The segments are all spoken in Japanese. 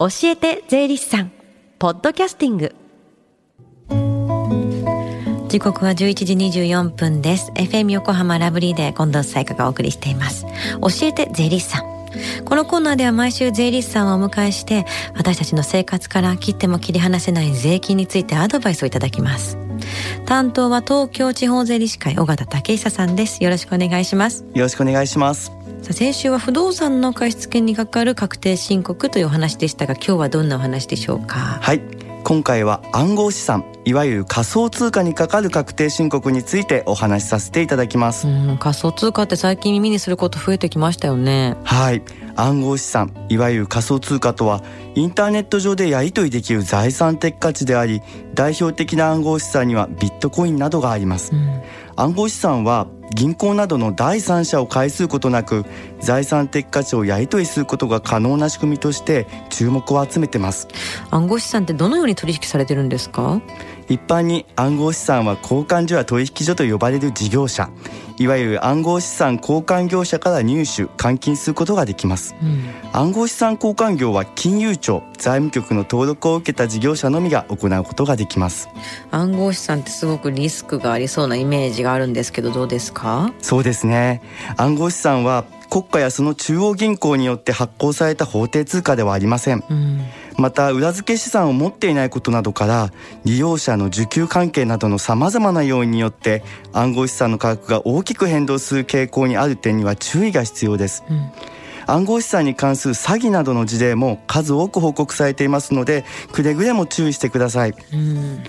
教えて税理士さんポッドキャスティング。時刻は11時24分です。FM 横浜ラブリーで近藤彩香がお送りしています。教えて税理士さん。このコーナーでは毎週税理士さんをお迎えして私たちの生活から切っても切り離せない税金についてアドバイスをいただきます。担当は東京地方税理士会尾形武久さんです。よろしくお願いします。よろしくお願いします先週は不動産の貸付にかかる確定申告というお話でしたが今日はどんなお話でしょうか？はい。今回は暗号資産いわゆる仮想通貨にかかる確定申告についてお話しさせていただきます。うん仮想通貨って最近耳にすること増えてきましたよね。はい。暗号資産いわゆる仮想通貨とはインターネット上でやり取りできる財産的価値であり代表的な暗号資産にはビットコインなどがあります、うん、暗号資産は銀行などの第三者を介することなく財産的価値をやり取りすることが可能な仕組みとして注目を集めてます。暗号資産ってどのように取引されてるんですか？一般に暗号資産は交換所や取引所と呼ばれる事業者。いわゆる暗号資産交換業者から入手換金することができます、うん、暗号資産交換業は金融庁財務局の登録を受けた事業者のみが行うことができます。暗号資産ってすごくリスクがありそうなイメージがあるんですけどどうですか？そうですね。暗号資産は国家やその中央銀行によって発行された法定通貨ではありません、うん、また裏付け資産を持っていないことなどから利用者の受給関係などのさまざまな要因によって暗号資産の価格が大きく変動する傾向にある点には注意が必要です、うん。暗号資産に関する詐欺などの事例も数多く報告されていますのでくれぐれも注意してください、うん。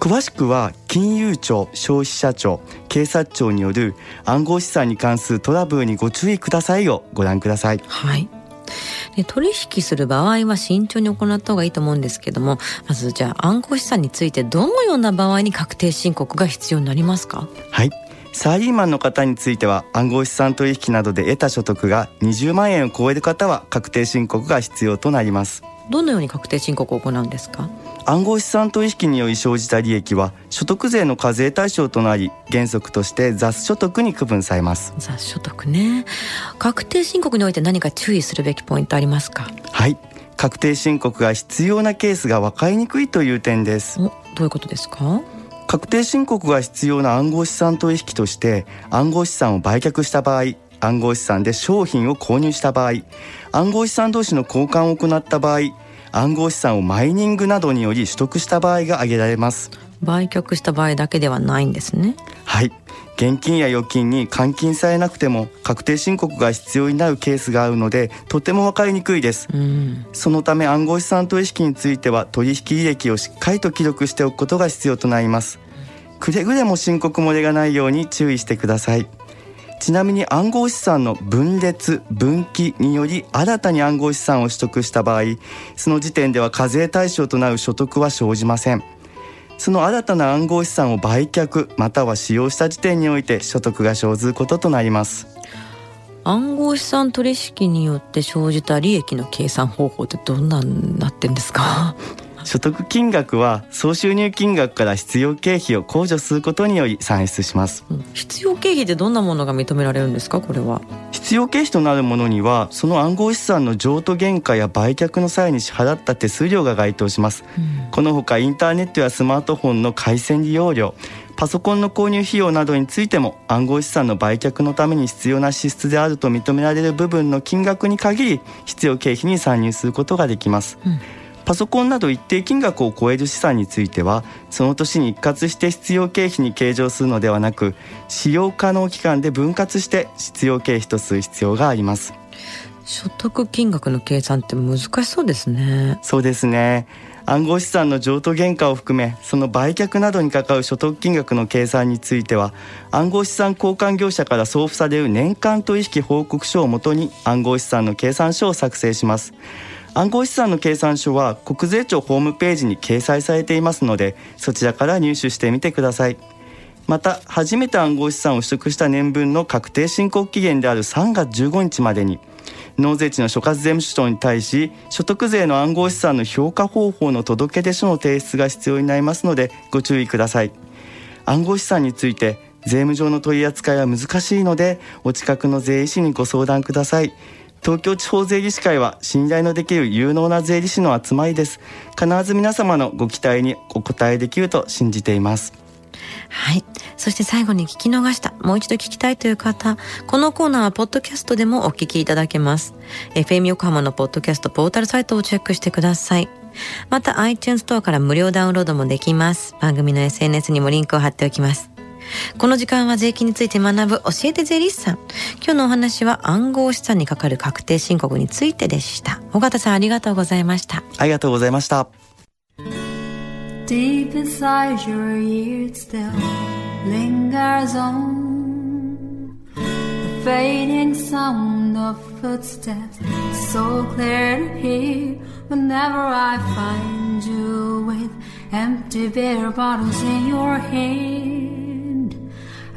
詳しくは金融庁消費者庁警察庁による暗号資産に関するトラブルにご注意くださいをご覧ください。はいで取引する場合は慎重に行った方がいいと思うんですけどもまずじゃあ暗号資産についてどのような場合に確定申告が必要になりますか？はい。サラリーマンの方については暗号資産取引などで得た所得が20万円を超える方は確定申告が必要となります。どのように確定申告を行うんですか？暗号資産取引により生じた利益は所得税の課税対象となり原則として雑所得に区分されます。雑所得ね。確定申告において何か注意するべきポイントありますか？はい。確定申告が必要なケースが分かりにくいという点です。どういうことですか？確定申告が必要な暗号資産取引として暗号資産を売却した場合暗号資産で商品を購入した場合暗号資産同士の交換を行った場合暗号資産をマイニングなどにより取得した場合が挙げられます。売却した場合だけではないんですね。はい。現金や預金に換金されなくても確定申告が必要になるケースがあるのでとても分かりにくいです、うん、そのため暗号資産取引については取引履歴をしっかりと記録しておくことが必要となります。くれぐれも申告漏れがないように注意してくださいちなみに暗号資産の分裂分岐により新たに暗号資産を取得した場合その時点では課税対象となる所得は生じません。その新たな暗号資産を売却または使用した時点において所得が生ずることとなります。暗号資産取引によって生じた利益の計算方法ってどんなになってんですか？所得金額は総収入金額から必要経費を控除することにより算出します、うん、必要経費ってどんなものが認められるんですか？これは。必要経費となるものにはその暗号資産の譲渡原価や売却の際に支払った手数料が該当します、うん、このほかインターネットやスマートフォンの回線利用料パソコンの購入費用などについても暗号資産の売却のために必要な支出であると認められる部分の金額に限り必要経費に算入することができます、うんパソコンなど一定金額を超える資産についてはその年に一括して必要経費に計上するのではなく使用可能期間で分割して必要経費とする必要があります。所得金額の計算って難しそうですね。そうですね。暗号資産の譲渡原価を含めその売却などにかかる所得金額の計算については暗号資産交換業者から送付される年間取引報告書をもとに暗号資産の計算書を作成します。暗号資産の計算書は国税庁ホームページに掲載されていますのでそちらから入手してみてください。また初めて暗号資産を取得した年分の確定申告期限である3月15日までに納税地の所轄税務署に対し所得税の暗号資産の評価方法の届出書の提出が必要になりますのでご注意ください。暗号資産について税務上の取り扱いは難しいのでお近くの税理士にご相談ください。東京地方税理士会は信頼のできる有能な税理士の集まりです必ず皆様のご期待にお答えできると信じていますはい。そして最後に聞き逃した、もう一度聞きたいという方、このコーナーはポッドキャストでもお聞きいただけます。FM 横浜のポッドキャストポータルサイトをチェックしてください。また iTunes ストアから無料ダウンロードもできます。番組の SNS にもリンクを貼っておきます。この時間は税金について学ぶ教えて税理士さん。今日のお話は暗号資産にかかる確定申告についてでした。尾形さんありがとうございました。ありがとうございました。Deep inside your ears still lingers on the fading sound of footsteps, so clear to hear whenever I find you with empty beer bottles in your hand.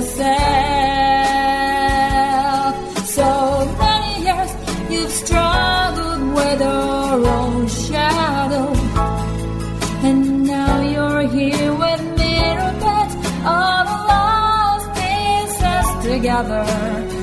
yourself. So many years you've struggled with your own shadow. And now you're here with little pets of the last pieces together.